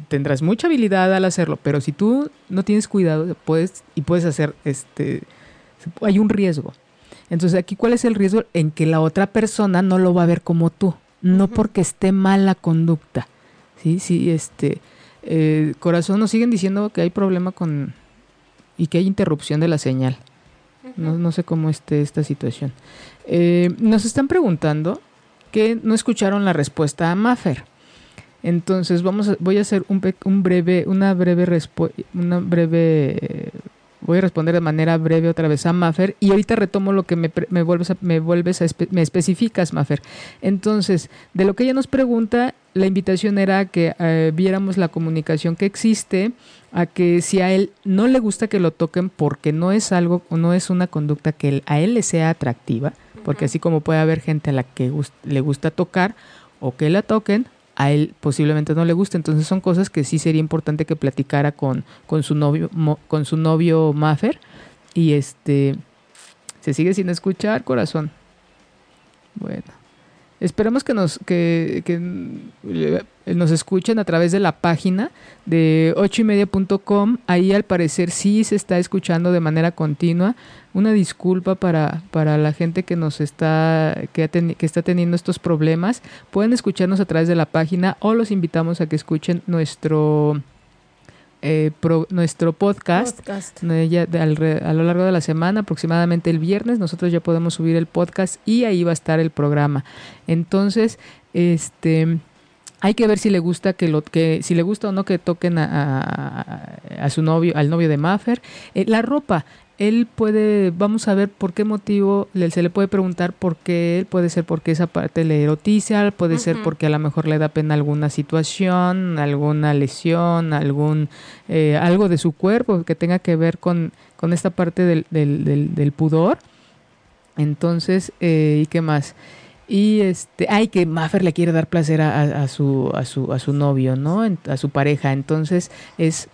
Tendrás mucha habilidad al hacerlo, pero si tú no tienes cuidado, puedes y puedes hacer este hay un riesgo. Entonces, aquí cuál es el riesgo en que la otra persona no lo va a ver como tú, no uh -huh. porque esté mal la conducta. Sí, sí, este eh, corazón nos siguen diciendo que hay problema con y que hay interrupción de la señal. Uh -huh. no, no, sé cómo esté esta situación. Eh, nos están preguntando que no escucharon la respuesta a Maffer. Entonces vamos a, voy a hacer un, un breve, una breve una breve eh, voy a responder de manera breve otra vez a Maffer y ahorita retomo lo que me, me vuelves a, me vuelves a espe, me especificas Maffer. Entonces, de lo que ella nos pregunta, la invitación era que eh, viéramos la comunicación que existe, a que si a él no le gusta que lo toquen porque no es algo, no es una conducta que él, a él le sea atractiva, porque así como puede haber gente a la que gust, le gusta tocar o que la toquen, a él posiblemente no le guste. Entonces son cosas que sí sería importante que platicara con, con su novio, con su novio Maffer. Y este se sigue sin escuchar, corazón. Bueno. Esperamos que nos, que, que nos escuchen a través de la página de ochoymedia.com. Ahí al parecer sí se está escuchando de manera continua. Una disculpa para, para la gente que nos está, que, ten, que está teniendo estos problemas. Pueden escucharnos a través de la página o los invitamos a que escuchen nuestro eh, pro, nuestro podcast, podcast. Ya, de, al, a lo largo de la semana, aproximadamente el viernes, nosotros ya podemos subir el podcast y ahí va a estar el programa. Entonces, este hay que ver si le gusta que lo que si le gusta o no que toquen a, a, a su novio, al novio de Maffer. Eh, la ropa, él puede, vamos a ver por qué motivo se le puede preguntar por qué él, puede ser porque esa parte le erotiza, puede uh -huh. ser porque a lo mejor le da pena alguna situación, alguna lesión, algún eh, algo de su cuerpo que tenga que ver con, con esta parte del, del, del, del pudor. Entonces, eh, ¿y qué más? Y este, ay, que Maffer le quiere dar placer a, a, a, su, a, su, a su novio, ¿no? A su pareja. Entonces, es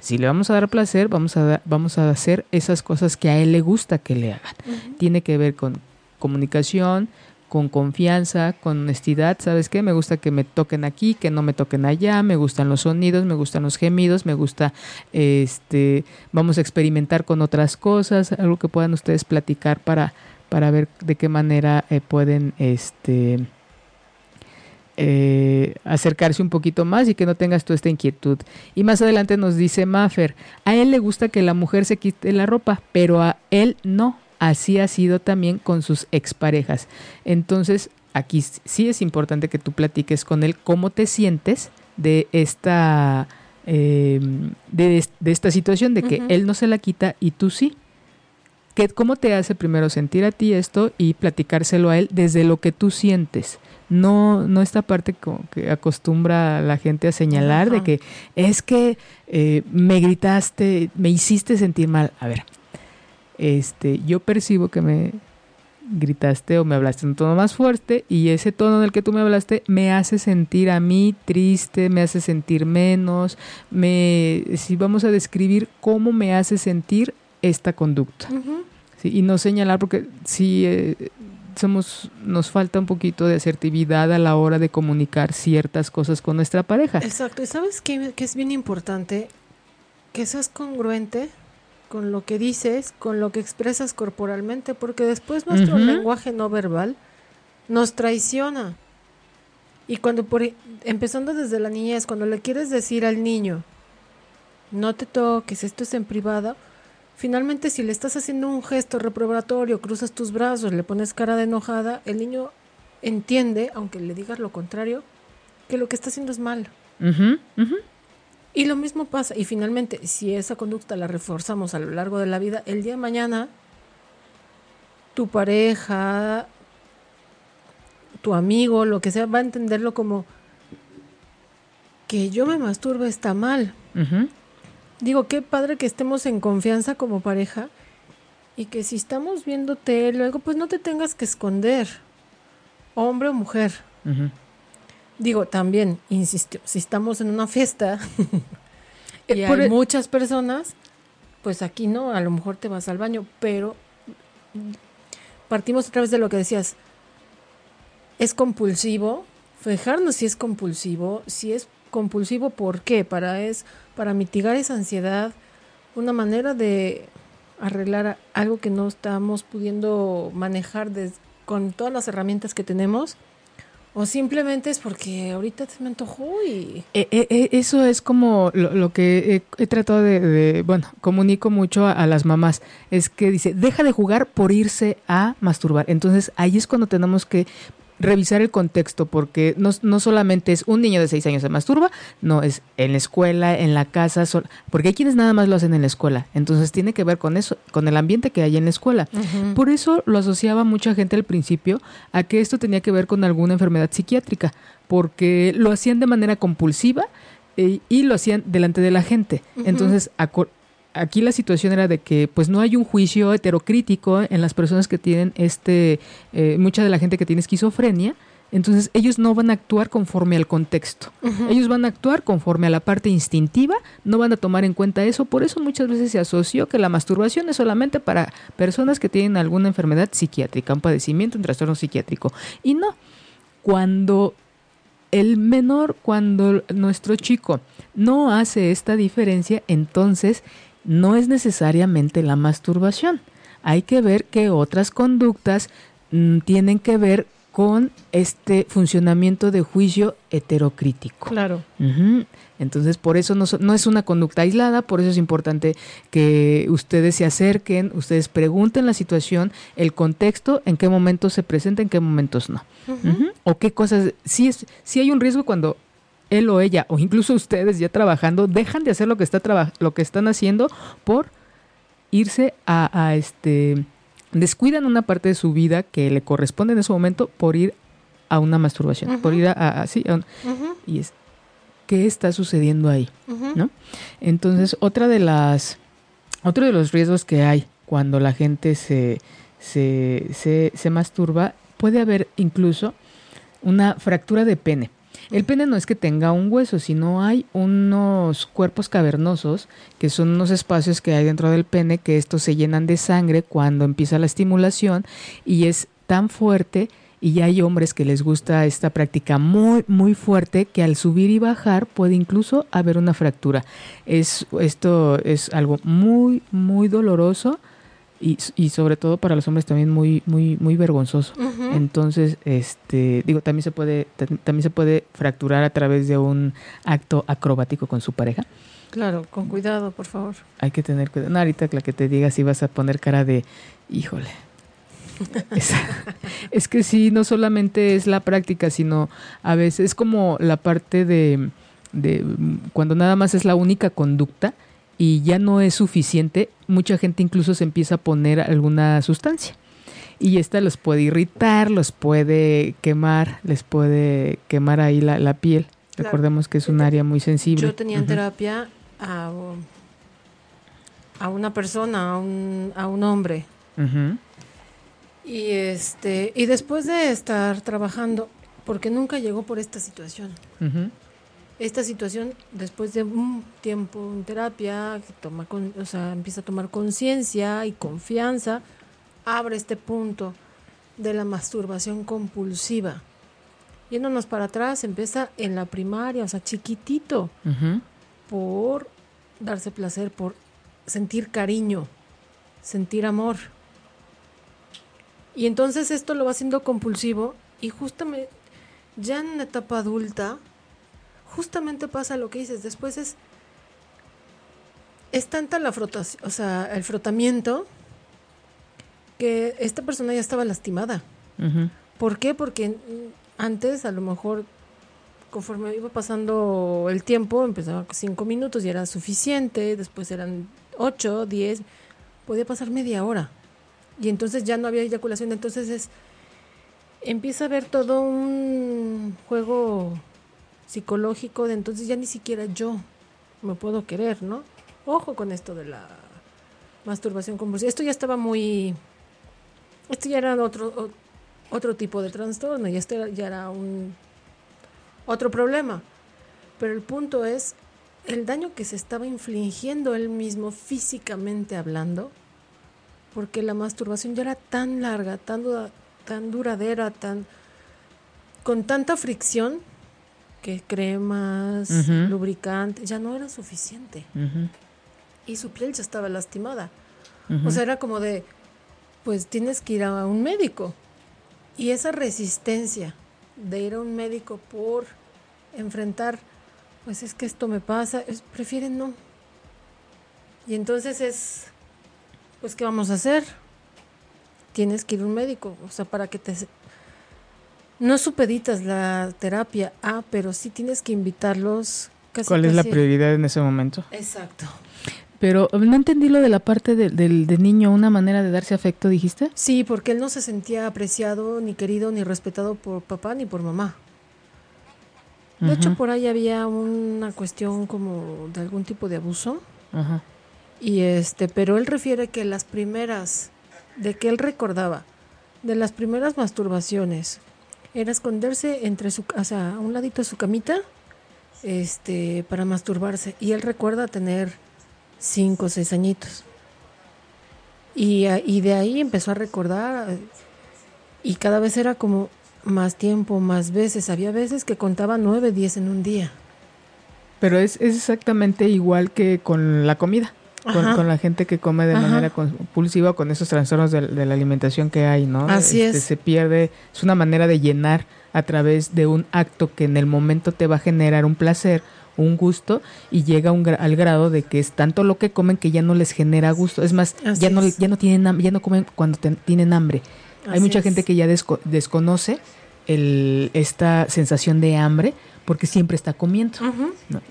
si le vamos a dar placer, vamos a, da, vamos a hacer esas cosas que a él le gusta que le hagan. Uh -huh. Tiene que ver con comunicación, con confianza, con honestidad. ¿Sabes qué? Me gusta que me toquen aquí, que no me toquen allá. Me gustan los sonidos, me gustan los gemidos, me gusta, este, vamos a experimentar con otras cosas, algo que puedan ustedes platicar para, para ver de qué manera eh, pueden, este, eh, acercarse un poquito más y que no tengas tú esta inquietud. Y más adelante nos dice Maffer, a él le gusta que la mujer se quite la ropa, pero a él no. Así ha sido también con sus exparejas. Entonces, aquí sí es importante que tú platiques con él cómo te sientes de esta, eh, de, de, esta situación, de que uh -huh. él no se la quita y tú sí. ¿Qué, ¿cómo te hace primero sentir a ti esto y platicárselo a él desde lo que tú sientes? No, no esta parte como que acostumbra la gente a señalar de que es que eh, me gritaste, me hiciste sentir mal. A ver, este, yo percibo que me gritaste o me hablaste en un tono más fuerte y ese tono en el que tú me hablaste me hace sentir a mí triste, me hace sentir menos, me si vamos a describir cómo me hace sentir esta conducta. y no señalar porque si eh, somos nos falta un poquito de asertividad a la hora de comunicar ciertas cosas con nuestra pareja. Exacto, y sabes que, que es bien importante que seas congruente con lo que dices, con lo que expresas corporalmente, porque después nuestro lenguaje no verbal nos traiciona. Y cuando, por, e, empezando desde la niñez, cuando le quieres decir al niño, no te toques, esto es en privado, finalmente si le estás haciendo un gesto reprobatorio, cruzas tus brazos, le pones cara de enojada, el niño entiende, aunque le digas lo contrario, que lo que está haciendo es malo. Y lo mismo pasa, y finalmente, si esa conducta la reforzamos a lo largo de la vida, el día de mañana, tu pareja, tu amigo, lo que sea, va a entenderlo como que yo me masturbe está mal. Digo, qué padre que estemos en confianza como pareja y que si estamos viéndote luego, pues no te tengas que esconder, hombre o mujer. Digo, también, insisto, si estamos en una fiesta y hay muchas personas, pues aquí no, a lo mejor te vas al baño, pero partimos otra vez de lo que decías, es compulsivo, fijarnos si es compulsivo, si es compulsivo, ¿por qué? Para, es, para mitigar esa ansiedad, una manera de arreglar algo que no estamos pudiendo manejar con todas las herramientas que tenemos o simplemente es porque ahorita me antojó y... Eh, eh, eh, eso es como lo, que he, tratado de, bueno, comunico mucho a, las mamás, es que dice, deja de jugar por irse a masturbar. Entonces ahí es cuando tenemos que revisar el contexto, porque no, no, solamente es un niño de seis años se masturba, no, es en la escuela, en la casa, porque hay quienes nada más lo hacen en la escuela. Entonces tiene que ver con eso, con el ambiente que hay en la escuela. Por eso lo asociaba mucha gente al principio a que esto tenía que ver con alguna enfermedad psiquiátrica, porque lo hacían de manera compulsiva eh, y lo hacían delante de la gente. Entonces, aquí la situación era de que pues no hay un juicio heterocrítico en las personas que tienen este, eh, mucha de la gente que tiene esquizofrenia, entonces ellos no van a actuar conforme al contexto, ellos van a actuar conforme a la parte instintiva, no van a tomar en cuenta eso, por eso muchas veces se asoció que la masturbación es solamente para personas que tienen alguna enfermedad psiquiátrica, un padecimiento, un trastorno psiquiátrico, y no, cuando el menor, cuando nuestro chico no hace esta diferencia, entonces no es necesariamente la masturbación. Hay que ver que otras conductas mm, tienen que ver con este funcionamiento de juicio heterocrítico. Claro. Entonces, por eso no, no, es una conducta aislada, por eso es importante que ustedes se acerquen, ustedes pregunten la situación, el contexto, en qué momentos se presenta, en qué momentos no. O qué cosas, si, es, si hay un riesgo cuando él o ella, o incluso ustedes ya trabajando, dejan de hacer lo que, está lo que están haciendo por irse a, este descuidan una parte de su vida que le corresponde en ese momento por ir a una masturbación, por ir a, así y es qué está sucediendo ahí, ¿no? Entonces, otra de las otro de los riesgos que hay cuando la gente se, se, se, se masturba, puede haber incluso una fractura de pene. El pene no es que tenga un hueso, sino hay unos cuerpos cavernosos, que son unos espacios que hay dentro del pene, que estos se llenan de sangre cuando empieza la estimulación y es tan fuerte y hay hombres que les gusta esta práctica muy muy fuerte que al subir y bajar puede incluso haber una fractura. Es esto es algo muy muy doloroso y, y, sobre todo para los hombres también muy muy muy vergonzoso. Entonces este digo también se puede también se puede fracturar a través de un acto acrobático con su pareja. Claro con cuidado por favor. Hay que tener cuidado. No, ahorita la que te diga si vas a poner cara de híjole es, es que sí no solamente es la práctica sino a veces es como la parte de de cuando nada más es la única conducta y ya no es suficiente, mucha gente incluso se empieza a poner alguna sustancia. Y esta los puede irritar, los puede quemar, les puede quemar ahí la, la piel. Recordemos que es un área muy sensible. Yo tenía en terapia a, a, una persona, a un, a un hombre. Y este y después de estar trabajando, porque nunca llegó por esta situación. Esta situación, después de un tiempo en terapia, que toma con, o sea, empieza a tomar conciencia y confianza, abre este punto de la masturbación compulsiva. Yéndonos para atrás, empieza en la primaria, o sea, chiquitito, por darse placer, por sentir cariño, sentir amor. Y entonces esto lo va haciendo compulsivo y justamente ya en la etapa adulta, justamente pasa lo que dices, después es, es tanta la frotación, o sea, el frotamiento, que esta persona ya estaba lastimada. ¿Por qué? Porque antes a lo mejor conforme iba pasando el tiempo, empezaba cinco minutos y era suficiente, después eran ocho, diez, podía pasar media hora. Y entonces ya no había eyaculación, entonces es empieza a haber todo un juego psicológico de entonces ya ni siquiera yo me puedo querer, ¿no? Ojo con esto de la masturbación compulsiva. Esto ya estaba muy esto ya era otro otro tipo de trastorno y esto ya era un otro problema. Pero el punto es el daño que se estaba infligiendo él mismo físicamente hablando, porque la masturbación ya era tan larga, tan, tan duradera, tan con tanta fricción que cremas, lubricante, ya no era suficiente. Y su piel ya estaba lastimada. O sea, era como de, pues tienes que ir a un médico. Y esa resistencia de ir a un médico por enfrentar, pues es que esto me pasa, es, prefieren no. Y entonces es, pues, ¿qué vamos a hacer? Tienes que ir a un médico, o sea, para que te... No supeditas la terapia, ah, pero sí tienes que invitarlos. Casi, ¿Cuál es la prioridad en ese momento? Exacto. Pero no entendí lo de la parte del de, niño, una manera de darse afecto, dijiste. Sí, porque él no se sentía apreciado, ni querido, ni respetado por papá ni por mamá. De hecho, por ahí había una cuestión como de algún tipo de abuso. Ajá. Y este, pero él refiere que las primeras, de que él recordaba, de las primeras masturbaciones, era esconderse entre su, o a un ladito de su camita, este, para masturbarse. Y él recuerda tener cinco o seis añitos. Y, y de ahí empezó a recordar, y cada vez era como, más tiempo, más veces. Había veces que contaba nueve, diez en un día. Pero es, es exactamente igual que con la comida. Con, la gente que come de manera compulsiva con esos trastornos de, la alimentación que hay, ¿no? Así este, es. Se pierde, es una manera de llenar a través de un acto que en el momento te va a generar un placer, un gusto y llega un, al grado de que es tanto lo que comen que ya no les genera gusto. Es más, ya no ya no tienen ya no comen cuando tienen hambre. Hay mucha gente que ya desconoce el, esta sensación de hambre porque siempre está comiendo.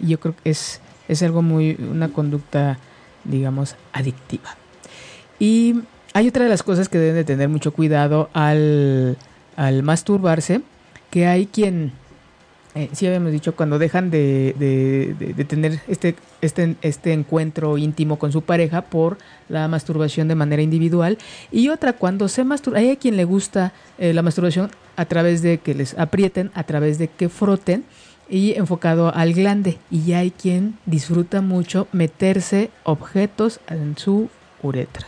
Y yo creo que es, es algo muy, una conducta, digamos, adictiva. Y hay otra de las cosas que deben de tener mucho cuidado al, al masturbarse, que hay quien eh, sí habíamos dicho, cuando dejan de, de, tener este, este, este encuentro íntimo con su pareja por la masturbación de manera individual. Y otra, cuando se masturba, hay a quien le gusta eh, la masturbación a través de que les aprieten, a través de que froten y enfocado al glande. Y hay quien disfruta mucho meterse objetos en su uretra.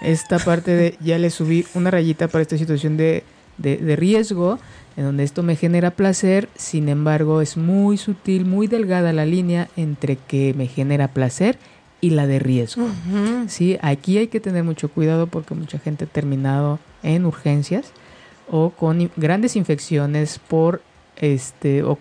Esta parte de ya le subí una rayita para esta situación de, de riesgo en donde esto me genera placer, sin embargo es muy sutil, muy delgada la línea entre que me genera placer y la de riesgo. Sí, aquí hay que tener mucho cuidado porque mucha gente ha terminado en urgencias o con grandes infecciones por este o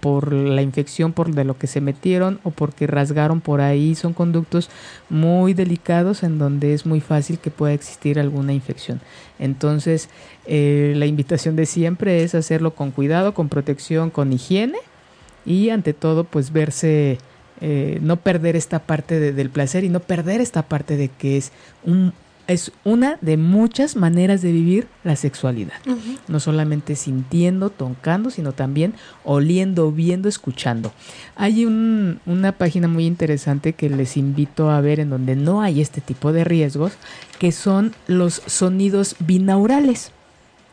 por la infección por de lo que se metieron o porque rasgaron por ahí son conductos muy delicados en donde es muy fácil que pueda existir alguna infección. Entonces eh, la invitación de siempre es hacerlo con cuidado con protección con higiene y ante todo pues verse eh, no perder esta parte del placer y no perder esta parte de que es un es una de muchas maneras de vivir la sexualidad. No solamente sintiendo, tocando, sino también oliendo, viendo, escuchando. Hay una página muy interesante que les invito a ver en donde no hay este tipo de riesgos, que son los sonidos binaurales.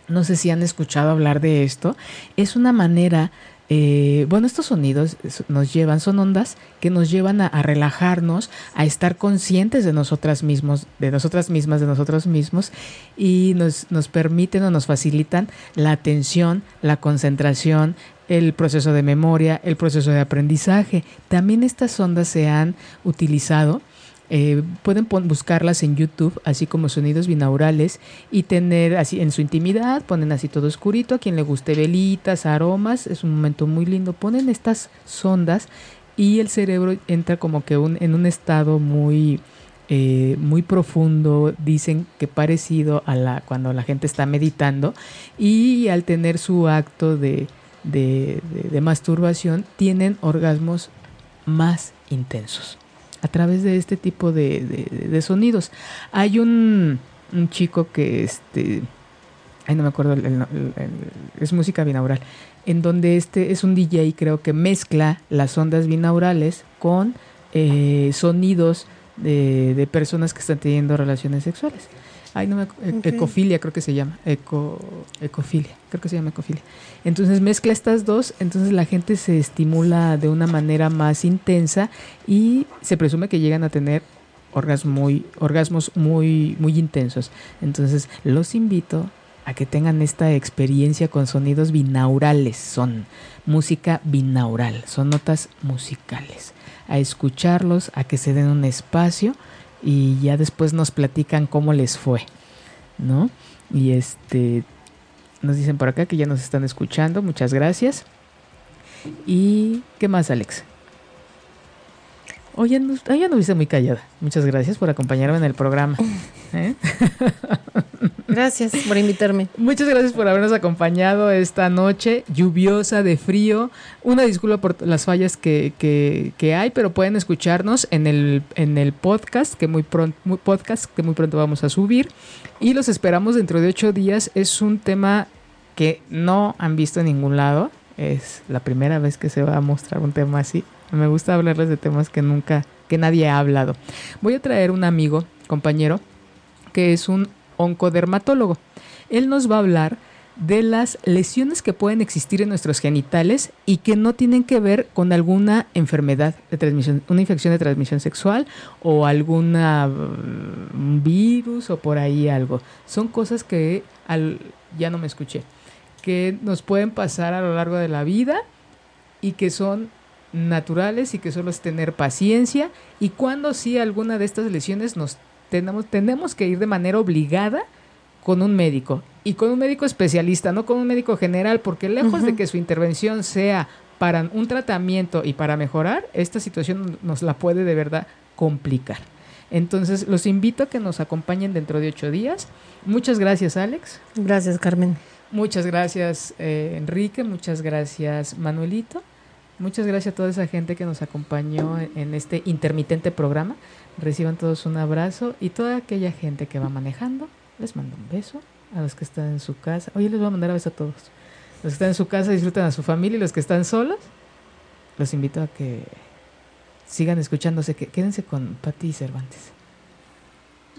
No sé si han escuchado hablar de esto. Es una manera eh, bueno, estos sonidos nos llevan, son ondas que nos llevan a, relajarnos, a estar conscientes de nosotras mismos, de nosotras mismas, de nosotros mismos, y nos, nos permiten o nos facilitan la atención, la concentración, el proceso de memoria, el proceso de aprendizaje. También estas ondas se han utilizado eh, pueden buscarlas en YouTube, así como sonidos binaurales, y tener así en su intimidad, ponen así todo oscurito, a quien le guste velitas, aromas, es un momento muy lindo, ponen estas sondas y el cerebro entra como que en un estado muy, eh, muy profundo, dicen que parecido a la cuando la gente está meditando y al tener su acto de, de, de masturbación tienen orgasmos más intensos a través de este tipo de, sonidos. Hay un, chico que, este, ay, no me acuerdo, es música binaural, en donde este es un DJ, creo que mezcla las ondas binaurales con eh, sonidos de, de personas que están teniendo relaciones sexuales. Ay, no me e-, Ecofilia creo que se llama. Eco, ecofilia, creo que se llama ecofilia. Entonces mezcla estas dos, entonces la gente se estimula de una manera más intensa y se presume que llegan a tener orgasmos muy, orgasmos muy, muy intensos. Entonces los invito a que tengan esta experiencia con sonidos binaurales. Son música binaural, son notas musicales. A escucharlos, a que se den un espacio y ya después nos platican cómo les fue, ¿no? Y este nos dicen por acá que ya nos están escuchando, muchas gracias. ¿Y qué más, Alex? Oye, no, ya no viste muy callada. Muchas gracias por acompañarme en el programa. ¿eh? Gracias por invitarme. Muchas gracias por habernos acompañado esta noche lluviosa de frío. Una disculpa por las fallas que, que, hay, pero pueden escucharnos en el, en el podcast que muy, pronto, podcast que muy pronto vamos a subir. Y los esperamos dentro de ocho días. Es un tema que no han visto en ningún lado. Es la primera vez que se va a mostrar un tema así. Me gusta hablarles de temas que nunca, que nadie ha hablado. Voy a traer un amigo, compañero, que es un oncodermatólogo. Él nos va a hablar de las lesiones que pueden existir en nuestros genitales y que no tienen que ver con alguna enfermedad de transmisión, una infección de transmisión sexual o alguna mm, virus o por ahí algo. Son cosas que al, ya no me escuché, que nos pueden pasar a lo largo de la vida y que son naturales y que solo es tener paciencia y cuando sí alguna de estas lesiones nos tenemos, tenemos que ir de manera obligada con un médico y con un médico especialista, no con un médico general, porque lejos de que su intervención sea para un tratamiento y para mejorar, esta situación nos la puede de verdad complicar. Entonces, los invito a que nos acompañen dentro de ocho días. Muchas gracias, Alex. Gracias, Carmen. Muchas gracias, eh, Enrique. Muchas gracias, Manuelito. Muchas gracias a toda esa gente que nos acompañó en este intermitente programa. Reciban todos un abrazo y toda aquella gente que va manejando, les mando un beso. A los que están en su casa, oye, les voy a mandar a beso a todos. Los que están en su casa disfruten a su familia y los que están solos, los invito a que sigan escuchándose. Que, quédense con Pati Cervantes.